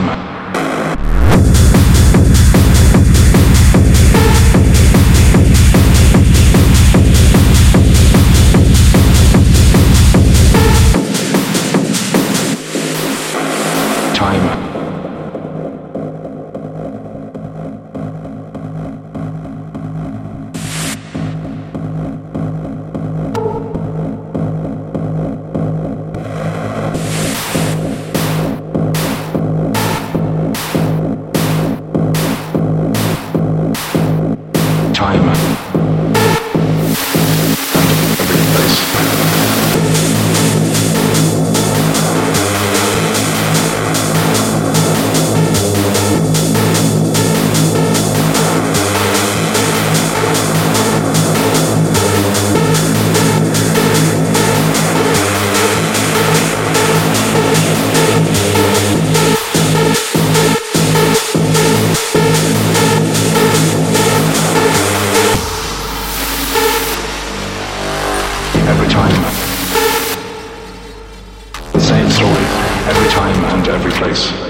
Amen. The same story, every time and every place.